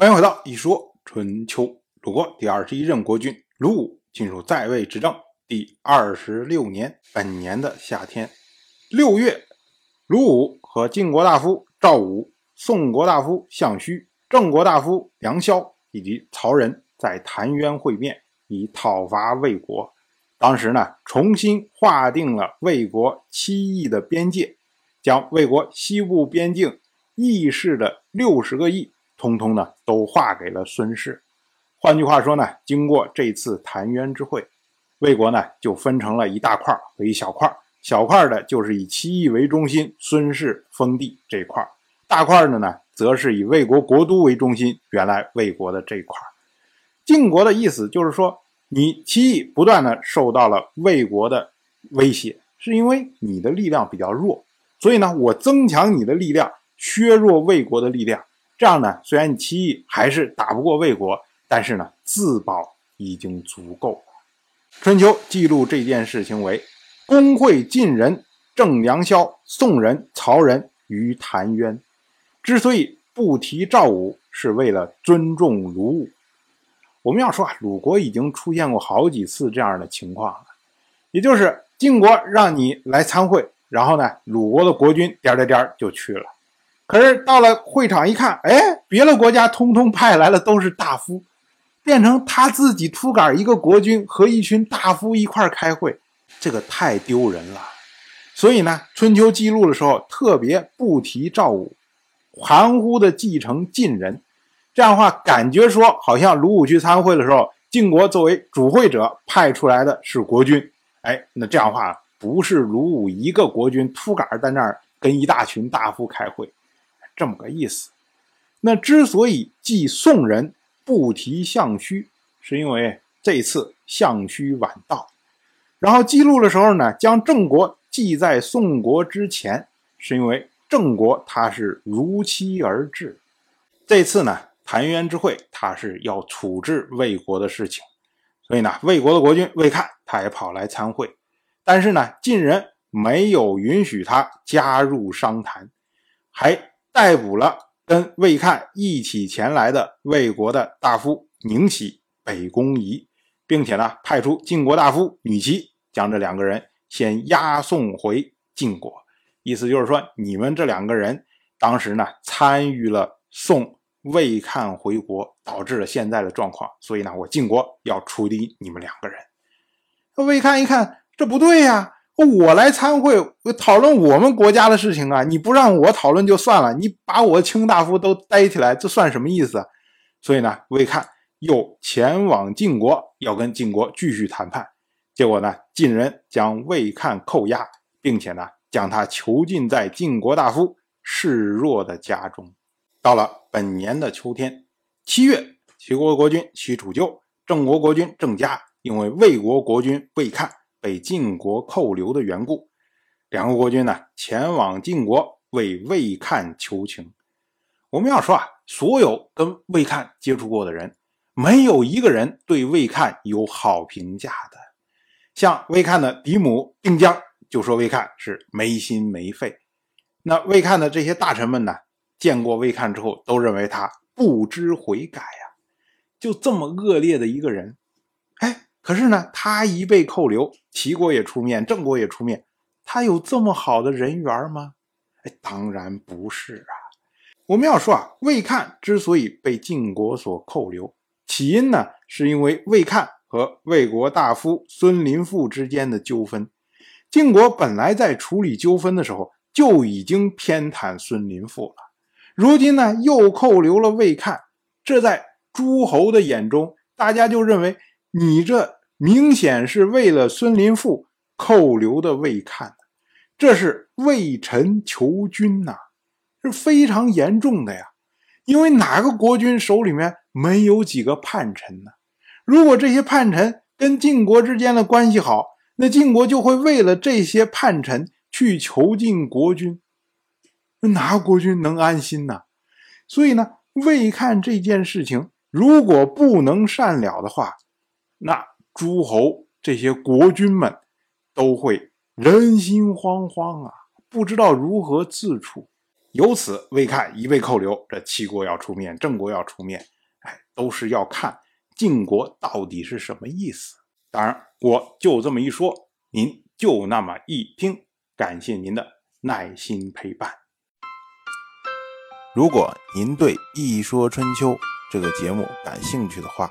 欢迎回到一说春秋。鲁国第二十一任国君鲁武进入在位执政第二十六年，本年的夏天六月，鲁武和晋国大夫赵武、宋国大夫项须、郑国大夫梁萧以及曹仁在谭渊会面，以讨伐魏国。当时呢，重新划定了魏国七邑的边界，将魏国西部边境邑市的六十个邑。通通呢都划给了孙氏。换句话说呢，经过这次澶渊之会，魏国呢就分成了一大块和一小块。小块的就是以七邑为中心，孙氏封地这块；大块的呢，则是以魏国国都为中心，原来魏国的这块。晋国的意思就是说，你七邑不断的受到了魏国的威胁，是因为你的力量比较弱，所以呢，我增强你的力量，削弱魏国的力量。这样呢，虽然你七邑还是打不过魏国，但是呢，自保已经足够了。春秋记录这件事情为：公会晋人、郑良萧、宋人、曹仁于谭渊。之所以不提赵武，是为了尊重鲁武。我们要说啊，鲁国已经出现过好几次这样的情况了，也就是晋国让你来参会，然后呢，鲁国的国君颠颠颠就去了。可是到了会场一看，哎，别的国家通通派来了都是大夫，变成他自己秃杆一个国君和一群大夫一块开会，这个太丢人了。所以呢，春秋记录的时候特别不提赵武，含糊的继承晋人，这样的话感觉说好像鲁武去参会的时候，晋国作为主会者派出来的是国君，哎，那这样的话不是鲁武一个国君秃杆在那儿跟一大群大夫开会。这么个意思，那之所以记宋人不提项须，是因为这次项须晚到，然后记录的时候呢，将郑国记在宋国之前，是因为郑国他是如期而至。这次呢，澶渊之会他是要处置魏国的事情，所以呢，魏国的国君魏看他也跑来参会，但是呢，晋人没有允许他加入商谈，还。逮捕了跟魏看一起前来的魏国的大夫宁喜、北宫仪，并且呢派出晋国大夫女齐，将这两个人先押送回晋国。意思就是说，你们这两个人当时呢参与了送魏看回国，导致了现在的状况，所以呢我晋国要处理你们两个人。魏看一看，这不对呀。我来参会讨论我们国家的事情啊！你不让我讨论就算了，你把我卿大夫都逮起来，这算什么意思？所以呢，魏看又前往晋国，要跟晋国继续谈判。结果呢，晋人将魏看扣押，并且呢，将他囚禁在晋国大夫示弱的家中。到了本年的秋天，七月，齐国国君齐楚就、郑国国君郑家，因为魏国国君魏看。被晋国扣留的缘故，两个国君呢前往晋国为魏看求情。我们要说啊，所有跟魏看接触过的人，没有一个人对魏看有好评价的。像魏看的嫡母定姜就说魏看是没心没肺。那魏看的这些大臣们呢，见过魏看之后，都认为他不知悔改呀，就这么恶劣的一个人，哎。可是呢，他一被扣留，齐国也出面，郑国也出面，他有这么好的人缘吗？哎，当然不是啊。我们要说啊，魏看之所以被晋国所扣留，起因呢，是因为魏看和魏国大夫孙林父之间的纠纷。晋国本来在处理纠纷的时候就已经偏袒孙林父了，如今呢又扣留了魏看，这在诸侯的眼中，大家就认为。你这明显是为了孙林父扣留的魏看，这是为臣求君呐，是非常严重的呀。因为哪个国君手里面没有几个叛臣呢？如果这些叛臣跟晋国之间的关系好，那晋国就会为了这些叛臣去囚禁国君，哪个国君能安心呢？所以呢，魏看这件事情如果不能善了的话，那诸侯这些国君们都会人心惶惶啊，不知道如何自处。由此魏看一味扣留，这齐国要出面，郑国要出面，哎，都是要看晋国到底是什么意思。当然，我就这么一说，您就那么一听。感谢您的耐心陪伴。如果您对《一说春秋》这个节目感兴趣的话，